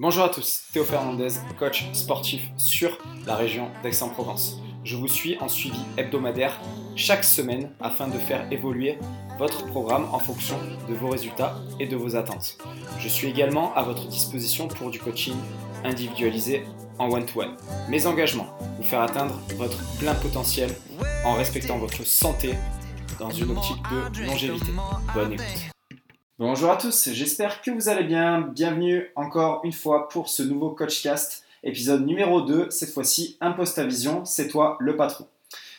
Bonjour à tous, Théo Fernandez, coach sportif sur la région d'Aix-en-Provence. Je vous suis en suivi hebdomadaire chaque semaine afin de faire évoluer votre programme en fonction de vos résultats et de vos attentes. Je suis également à votre disposition pour du coaching individualisé en one-to-one. Mes engagements, vous faire atteindre votre plein potentiel en respectant votre santé dans une optique de longévité. Bonne écoute. Bonjour à tous, j'espère que vous allez bien. Bienvenue encore une fois pour ce nouveau Coachcast, épisode numéro 2. Cette fois-ci, Impose ta vision, c'est toi le patron.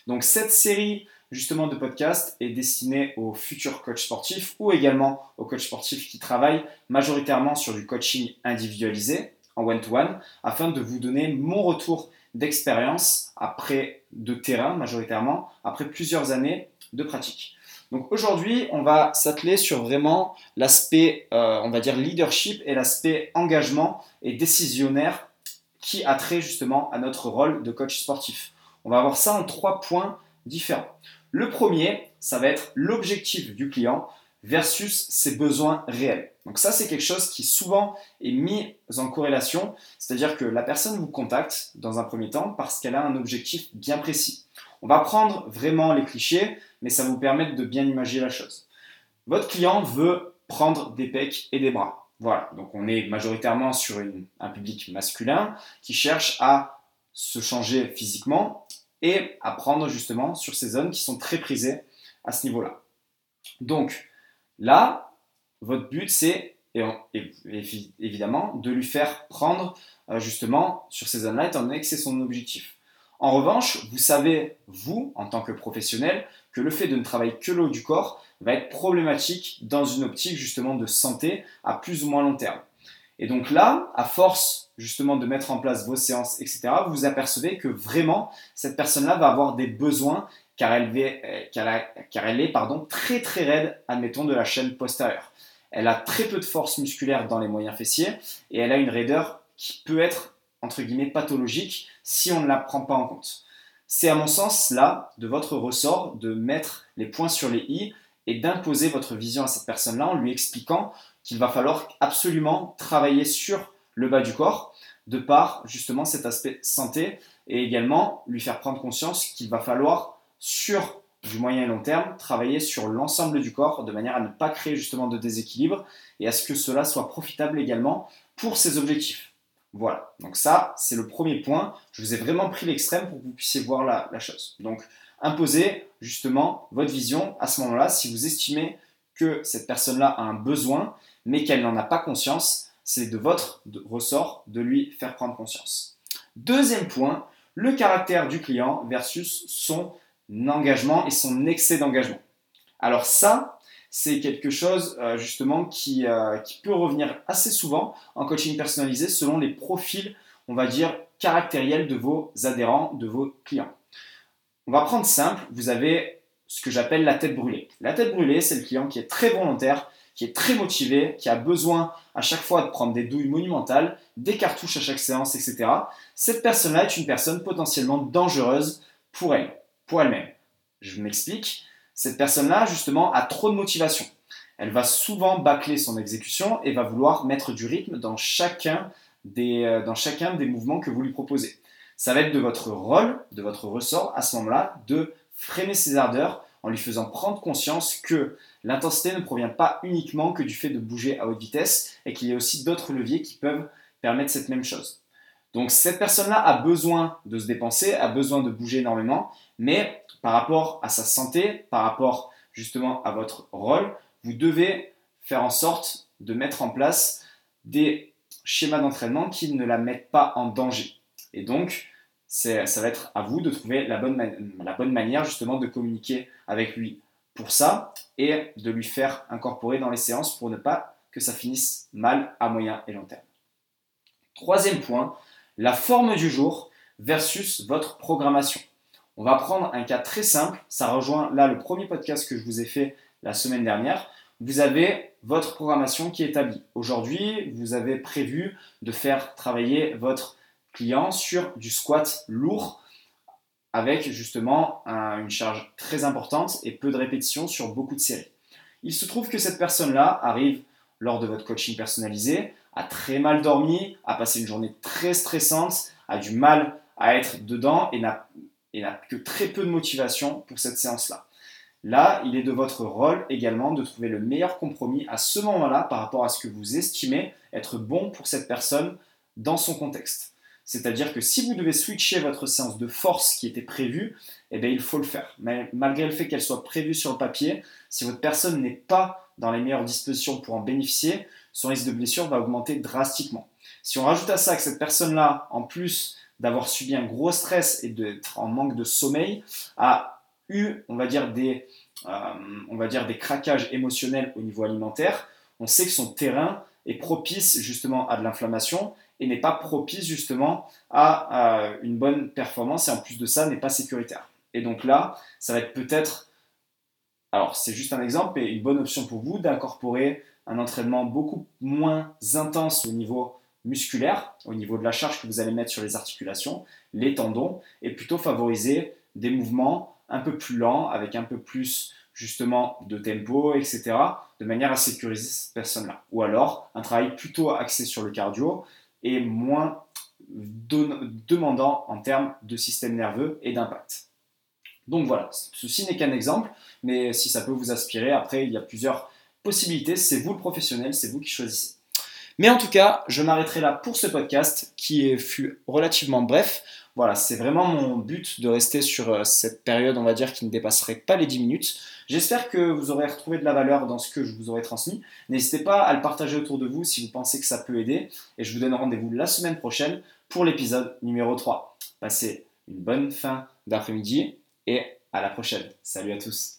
Donc cette série justement de podcast est destinée aux futurs coachs sportifs ou également aux coachs sportifs qui travaillent majoritairement sur du coaching individualisé en one-to-one afin de vous donner mon retour d'expérience après de terrain majoritairement, après plusieurs années de pratique. Donc aujourd'hui, on va s'atteler sur vraiment l'aspect, euh, on va dire, leadership et l'aspect engagement et décisionnaire qui a trait justement à notre rôle de coach sportif. On va voir ça en trois points différents. Le premier, ça va être l'objectif du client versus ses besoins réels. Donc ça, c'est quelque chose qui souvent est mis en corrélation, c'est-à-dire que la personne vous contacte dans un premier temps parce qu'elle a un objectif bien précis. On va prendre vraiment les clichés, mais ça vous permet de bien imaginer la chose. Votre client veut prendre des pecs et des bras. Voilà, donc on est majoritairement sur un public masculin qui cherche à se changer physiquement et à prendre justement sur ces zones qui sont très prisées à ce niveau-là. Donc là, votre but c'est évidemment de lui faire prendre euh, justement sur ces zones-là étant donné que c'est son objectif. En revanche, vous savez, vous, en tant que professionnel, que le fait de ne travailler que le haut du corps va être problématique dans une optique justement de santé à plus ou moins long terme. Et donc là, à force justement de mettre en place vos séances, etc., vous apercevez que vraiment, cette personne-là va avoir des besoins car elle, est très très raide, admettons, de la chaîne postérieure. Elle a très peu de force musculaire dans les moyens fessiers et elle a une raideur qui peut être entre guillemets pathologique si on ne la prend pas en compte. C'est à mon sens là de votre ressort de mettre les points sur les i et d'imposer votre vision à cette personne-là en lui expliquant qu'il va falloir absolument travailler sur le bas du corps de par justement cet aspect santé et également lui faire prendre conscience qu'il va falloir du moyen et long terme travailler sur l'ensemble du corps de manière à ne pas créer justement de déséquilibre et à ce que cela soit profitable également pour ses objectifs. Voilà, donc ça, c'est le premier point. Je vous ai vraiment pris l'extrême pour que vous puissiez voir la, la chose. Donc, imposez justement votre vision à ce moment-là. Si vous estimez que cette personne-là a un besoin, mais qu'elle n'en a pas conscience, c'est de votre ressort de lui faire prendre conscience. Deuxième point, le caractère du client versus son engagement et son excès d'engagement. Alors ça, c'est quelque chose euh, justement qui, euh, qui, peut revenir assez souvent en coaching personnalisé selon les profils, on va dire, caractériels de vos adhérents, de vos clients. On va prendre simple, vous avez ce que j'appelle la tête brûlée. La tête brûlée, c'est le client qui est très volontaire, qui est très motivé, qui a besoin à chaque fois de prendre des douilles monumentales, des cartouches à chaque séance, etc. Cette personne-là est une personne potentiellement dangereuse pour elle, pour elle-même. Je m'explique cette personne-là, justement, a trop de motivation. Elle va souvent bâcler son exécution et va vouloir mettre du rythme dans chacun des, euh, dans chacun des mouvements que vous lui proposez. Ça va être de votre rôle, de votre ressort à ce moment-là, de freiner ses ardeurs en lui faisant prendre conscience que l'intensité ne provient pas uniquement que du fait de bouger à haute vitesse et qu'il y a aussi d'autres leviers qui peuvent permettre cette même chose. Donc cette personne-là a besoin de se dépenser, a besoin de bouger énormément, mais par rapport à sa santé, par rapport justement à votre rôle, vous devez faire en sorte de mettre en place des schémas d'entraînement qui ne la mettent pas en danger. Et donc, ça va être à vous de trouver la bonne, la bonne manière justement de communiquer avec lui pour ça et de lui faire incorporer dans les séances pour ne pas que ça finisse mal à moyen et long terme. Troisième point, la forme du jour versus votre programmation. On va prendre un cas très simple, ça rejoint là le premier podcast que je vous ai fait la semaine dernière. Vous avez votre programmation qui est établie. Aujourd'hui, vous avez prévu de faire travailler votre client sur du squat lourd avec justement une charge très importante et peu de répétitions sur beaucoup de séries. Il se trouve que cette personne-là arrive lors de votre coaching personnalisé a très mal dormi, a passé une journée très stressante, a du mal à être dedans et n'a que très peu de motivation pour cette séance-là. Là, il est de votre rôle également de trouver le meilleur compromis à ce moment-là par rapport à ce que vous estimez être bon pour cette personne dans son contexte. C'est-à-dire que si vous devez switcher votre séance de force qui était prévue, eh bien, il faut le faire. Mais malgré le fait qu'elle soit prévue sur le papier, si votre personne n'est pas dans les meilleures dispositions pour en bénéficier, son risque de blessure va augmenter drastiquement. Si on rajoute à ça que cette personne-là, en plus d'avoir subi un gros stress et d'être en manque de sommeil, a eu, on va dire, des, euh, on va dire, des craquages émotionnels au niveau alimentaire, on sait que son terrain est propice justement à de l'inflammation et n'est pas propice justement à, une bonne performance et en plus de ça n'est pas sécuritaire. Et donc là, ça va être peut-être, alors c'est juste un exemple, mais une bonne option pour vous d'incorporer un entraînement beaucoup moins intense au niveau musculaire, au niveau de la charge que vous allez mettre sur les articulations, les tendons, et plutôt favoriser des mouvements un peu plus lent, avec un peu plus justement de tempo, etc., de manière à sécuriser cette personne-là. Ou alors un travail plutôt axé sur le cardio et moins demandant en termes de système nerveux et d'impact. Donc voilà, ceci n'est qu'un exemple, mais si ça peut vous inspirer, après il y a plusieurs possibilités, c'est vous le professionnel, c'est vous qui choisissez. Mais en tout cas, je m'arrêterai là pour ce podcast qui fut relativement bref. Voilà, c'est vraiment mon but de rester sur euh, cette période, on va dire, qui ne dépasserait pas les 10 minutes. J'espère que vous aurez retrouvé de la valeur dans ce que je vous aurai transmis. N'hésitez pas à le partager autour de vous si vous pensez que ça peut aider. Et je vous donne rendez-vous la semaine prochaine pour l'épisode numéro 3. Passez une bonne fin d'après-midi et à la prochaine. Salut à tous.